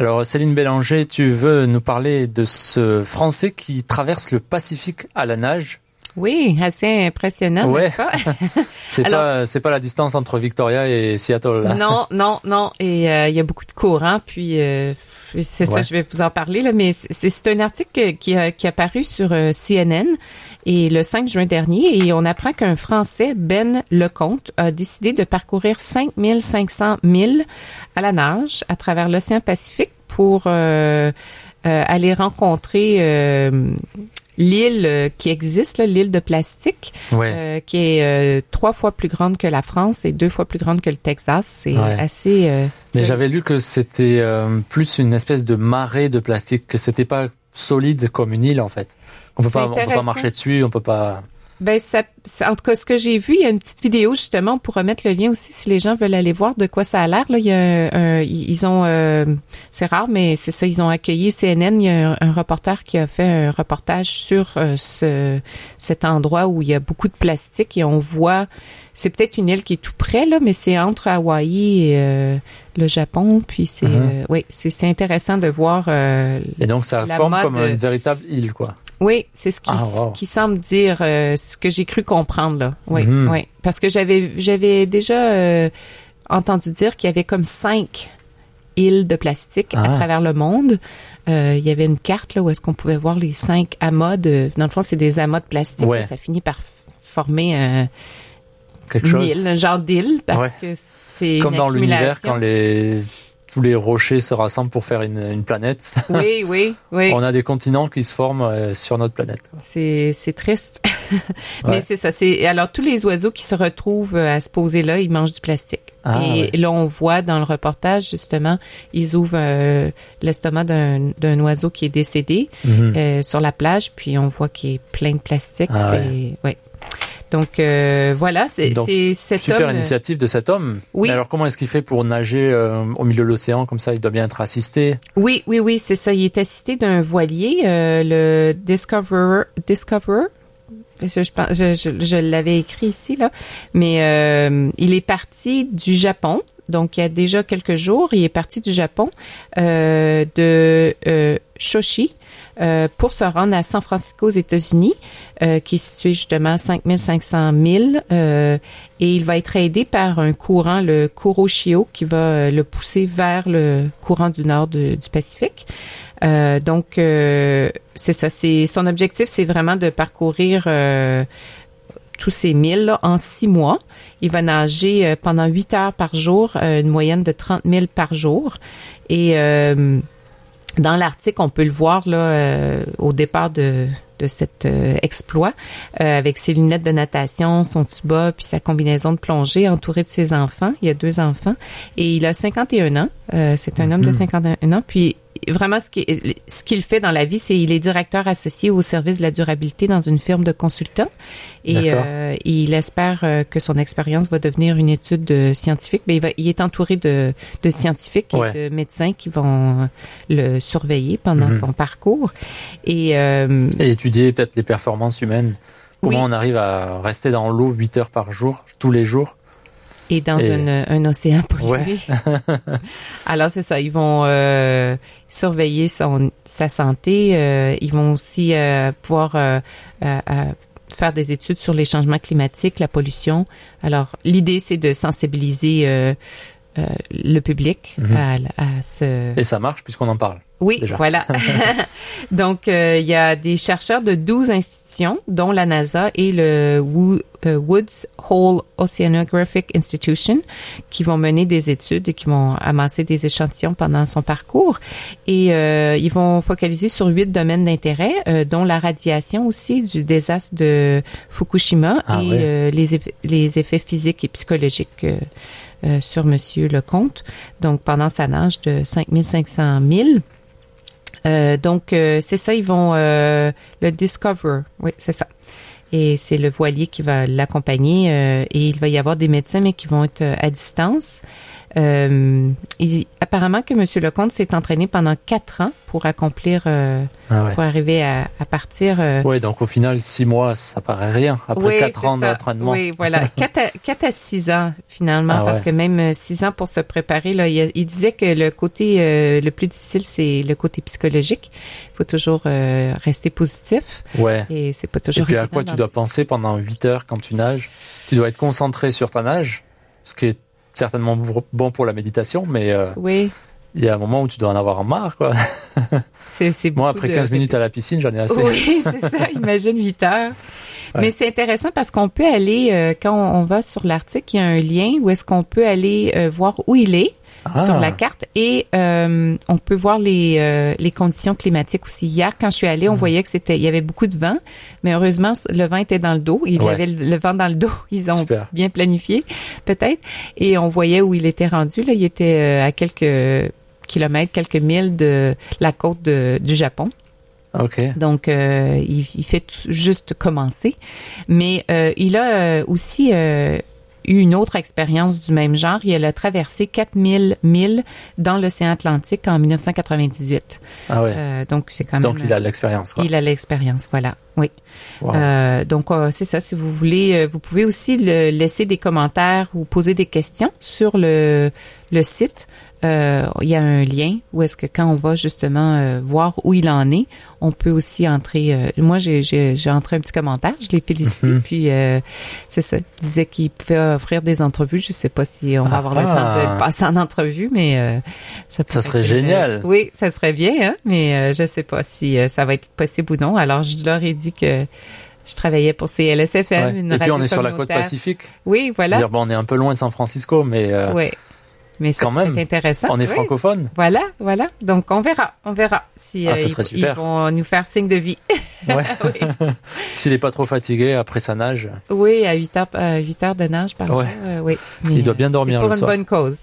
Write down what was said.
Alors Céline Bélanger, tu veux nous parler de ce Français qui traverse le Pacifique à la nage? Oui, assez impressionnant, ouais. n'est-ce pas? c'est pas c'est pas la distance entre Victoria et Seattle. Là. Non, non, non. Et euh, il y a beaucoup de courants, puis euh, c'est ça, je vais vous en parler là. Mais c'est un article qui a, qui a paru sur euh, CNN et le 5 juin dernier, et on apprend qu'un Français, Ben Lecomte, a décidé de parcourir 5500 milles à la nage à travers l'océan Pacifique pour aller rencontrer l'île euh, qui existe, l'île de plastique, euh, qui est euh, trois fois plus grande que la France et deux fois plus grande que le Texas. C'est assez. Mais j'avais lu que c'était plus une espèce de marée de plastique, que c'était pas solide comme une île en fait. On peut pas, on peut pas marcher dessus, on peut pas. Ben, ça, en tout cas, ce que j'ai vu, il y a une petite vidéo justement pour remettre le lien aussi si les gens veulent aller voir de quoi ça a l'air. Là, il y a ils ont, euh, c'est rare, mais c'est ça, ils ont accueilli CNN. Il y a un, reporter qui a fait un reportage sur euh, ce cet endroit où il y a beaucoup de plastique et on voit, c'est peut-être une île qui est tout près là, mais c'est entre Hawaï et euh, le Japon. Puis c'est, uh-huh. oui, c'est intéressant de voir. et donc ça forme comme une véritable île, quoi. Oui, c'est ce qui, ah, qui semble dire euh, ce que j'ai cru comprendre là. Oui, mhm. oui, parce que j'avais j'avais déjà euh, entendu dire qu'il y avait comme cinq îles de plastique à ah. travers le monde. Euh, il y avait une carte là où est-ce qu'on pouvait voir les cinq amas de. Dans le fond, c'est des amas de plastique. ça finit par former un quelque chose, île, un genre d'île parce que c'est comme dans l'univers quand les tous les rochers se rassemblent pour faire une, une planète. Oui, oui, oui. On a des continents qui se forment euh, sur notre planète. C'est c'est triste, mais c'est ça. C'est alors tous les oiseaux qui se retrouvent euh, à se poser là, ils mangent du plastique. Ah, et là, on voit dans le reportage justement, ils ouvrent euh, l'estomac d'un d'un oiseau qui est décédé mhm. sur la plage, puis on voit qu'il est plein de plastique. Ah, c'est ouais. Donc euh, voilà, c'est cet super euh, initiative de cet homme. Oui. alors comment est-ce qu'il fait pour nager euh, au milieu de l'océan comme ça Il doit bien être assisté? Oui, oui, oui, c'est ça. Il est assisté d'un voilier, le Discoverer. Discoverer? Je, je, je, l'avais écrit ici là, mais il est parti du Japon. Donc il y a déjà quelques jours, il est parti du Japon de Shoshi euh, pour se rendre à San Francisco aux États-Unis, euh, qui est situé justement à 5500 milles. Euh, et il va être aidé par un courant, le Kuroshio, qui va le pousser vers le courant du nord du Pacifique. donc, c'est ça. C'est son objectif, c'est vraiment de parcourir tous ces milles en six mois. Il va nager pendant huit heures par jour, une moyenne de 30 milles par jour. Et dans l'article, on peut le voir là euh, au départ de, de cet euh, exploit, euh, avec ses lunettes de natation, son tuba, puis sa combinaison de plongée, entouré de ses enfants. Il y a deux enfants et il a 51 ans. c'est un homme de 51 mhm. ans. Puis vraiment ce qu'il ce qu'il fait dans la vie, c'est il est directeur associé au service de la durabilité dans une firme de consultants et euh, il espère euh, que son expérience va devenir une étude scientifique. Mais il, va, il est entouré de, de scientifiques et de médecins qui vont le surveiller pendant mhm. son parcours et, euh, et étudier peut-être les performances humaines. Comment on arrive à rester dans l'eau 8 heures par jour, tous les jours et dans un océan pollué. Alors c'est ça, ils vont euh, surveiller son, sa santé, euh, ils vont aussi euh, pouvoir euh, faire des études sur les changements climatiques, la pollution. Alors l'idée c'est de sensibiliser le public mhm. à, à, ce... Et ça marche puisqu'on en parle. Oui, voilà. Donc, euh, il y a des chercheurs de 12 institutions, dont la NASA et le euh, Woods Hole Oceanographic Institution, qui vont mener des études et qui vont amasser des échantillons pendant son parcours. Et euh, ils vont focaliser sur huit domaines d'intérêt, dont la radiation aussi du désastre de Fukushima ah et les, effets, les effets physiques et psychologiques. sur Monsieur Lecomte, donc pendant sa nage de 5500 milles. Euh, donc, euh, c'est ça, ils vont euh, le Discover. Oui, c'est ça. Et c'est le voilier qui va l'accompagner et il va y avoir des médecins, mais qui vont être à distance. Euh, il, apparemment que M. Lecomte s'est entraîné pendant quatre ans pour accomplir, euh, ah pour arriver à, à partir. Euh, oui, donc au final, six mois, ça paraît rien. Après quatre ans d'entraînement. Oui, voilà. quatre, à, quatre à six ans, finalement, ah parce que même six ans pour se préparer, là, il, il disait que le côté le plus difficile, c'est le côté psychologique. Il faut toujours rester positif. Ouais. Et c'est pas toujours. Et puis à quoi tu dois penser pendant huit heures quand tu nages? Tu dois être concentré sur ta nage, ce qui est certainement bon pour la méditation, mais euh, oui. il y a un moment où tu dois en avoir marre, quoi. C'est, Moi, après 15 minutes à la piscine, j'en ai assez. Oui, c'est ça. Imagine 8 heures. Mais c'est intéressant parce qu'on peut aller, euh, quand on va sur l'article, il y a un lien où est-ce qu'on peut aller euh, voir où il est. Ah. sur la carte et euh, on peut voir les, euh, les conditions climatiques aussi. Hier, quand je suis allée, on hmm. voyait que c'était il y avait beaucoup de vent, mais heureusement le vent était dans le dos. Il y avait le, vent dans le dos. Ils ont bien planifié peut-être et on voyait où il était rendu. Là, il était euh, à quelques kilomètres, quelques milles de la côte de, du Japon. Okay. Donc, il, il, fait juste commencer. Mais il a aussi eu une autre expérience du même genre. Il a traversé 4000 milles dans l'océan Atlantique en 1998. Ah. Euh, donc c'est quand même. Donc il a l'expérience. Il a l'expérience, voilà. Oui. Euh, donc euh, c'est ça. Si vous voulez, euh, vous pouvez aussi le, laisser des commentaires ou poser des questions sur le le site euh, il y a un lien où est-ce que quand on va justement euh, voir où il en est, on peut aussi entrer. Euh, moi, j'ai, j'ai, j'ai entré un petit commentaire, je l'ai félicité, mhm. puis c'est ça. Il disait qu'il pouvait offrir des entrevues. Je sais pas si on va avoir le temps de ah. passer en entrevue, mais ça, ça serait génial. oui, ça serait bien, hein, mais je sais pas si ça va être possible ou non. Alors, je leur ai dit que je travaillais pour CLSFM, une Et puis on est sur la côte pacifique. Oui, voilà. bon, on est un peu loin de San Francisco, mais oui. Mais c'est intéressant. On est francophone. Voilà, voilà. Donc on verra, on verra si ah, euh, ils, vont nous faire signe de vie. Ouais. S'il n'est pas trop fatigué après sa nage. Oui, à 8 heures, 8 heures de nage par jour. Euh, il doit bien dormir pour une bonne cause.